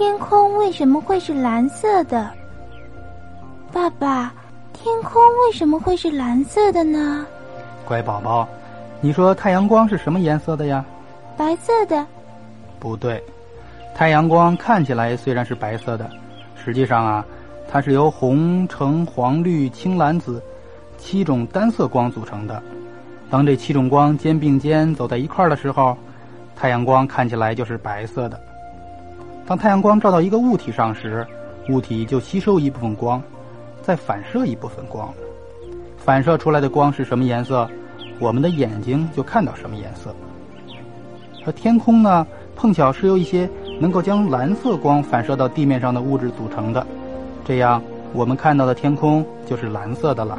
天空为什么会是蓝色的？爸爸，天空为什么会是蓝色的呢？乖宝宝，你说太阳光是什么颜色的呀？白色的。不对，太阳光看起来虽然是白色的，实际上啊，它是由红、橙、黄、绿、青、蓝、紫七种单色光组成的。当这七种光肩并肩走在一块儿的时候，太阳光看起来就是白色的。当太阳光照到一个物体上时，物体就吸收一部分光。再反射一部分光，反射出来的光是什么颜色，我们的眼睛就看到什么颜色。而天空呢，碰巧是由一些能够将蓝色光反射到地面上的物质组成的，这样我们看到的天空就是蓝色的了。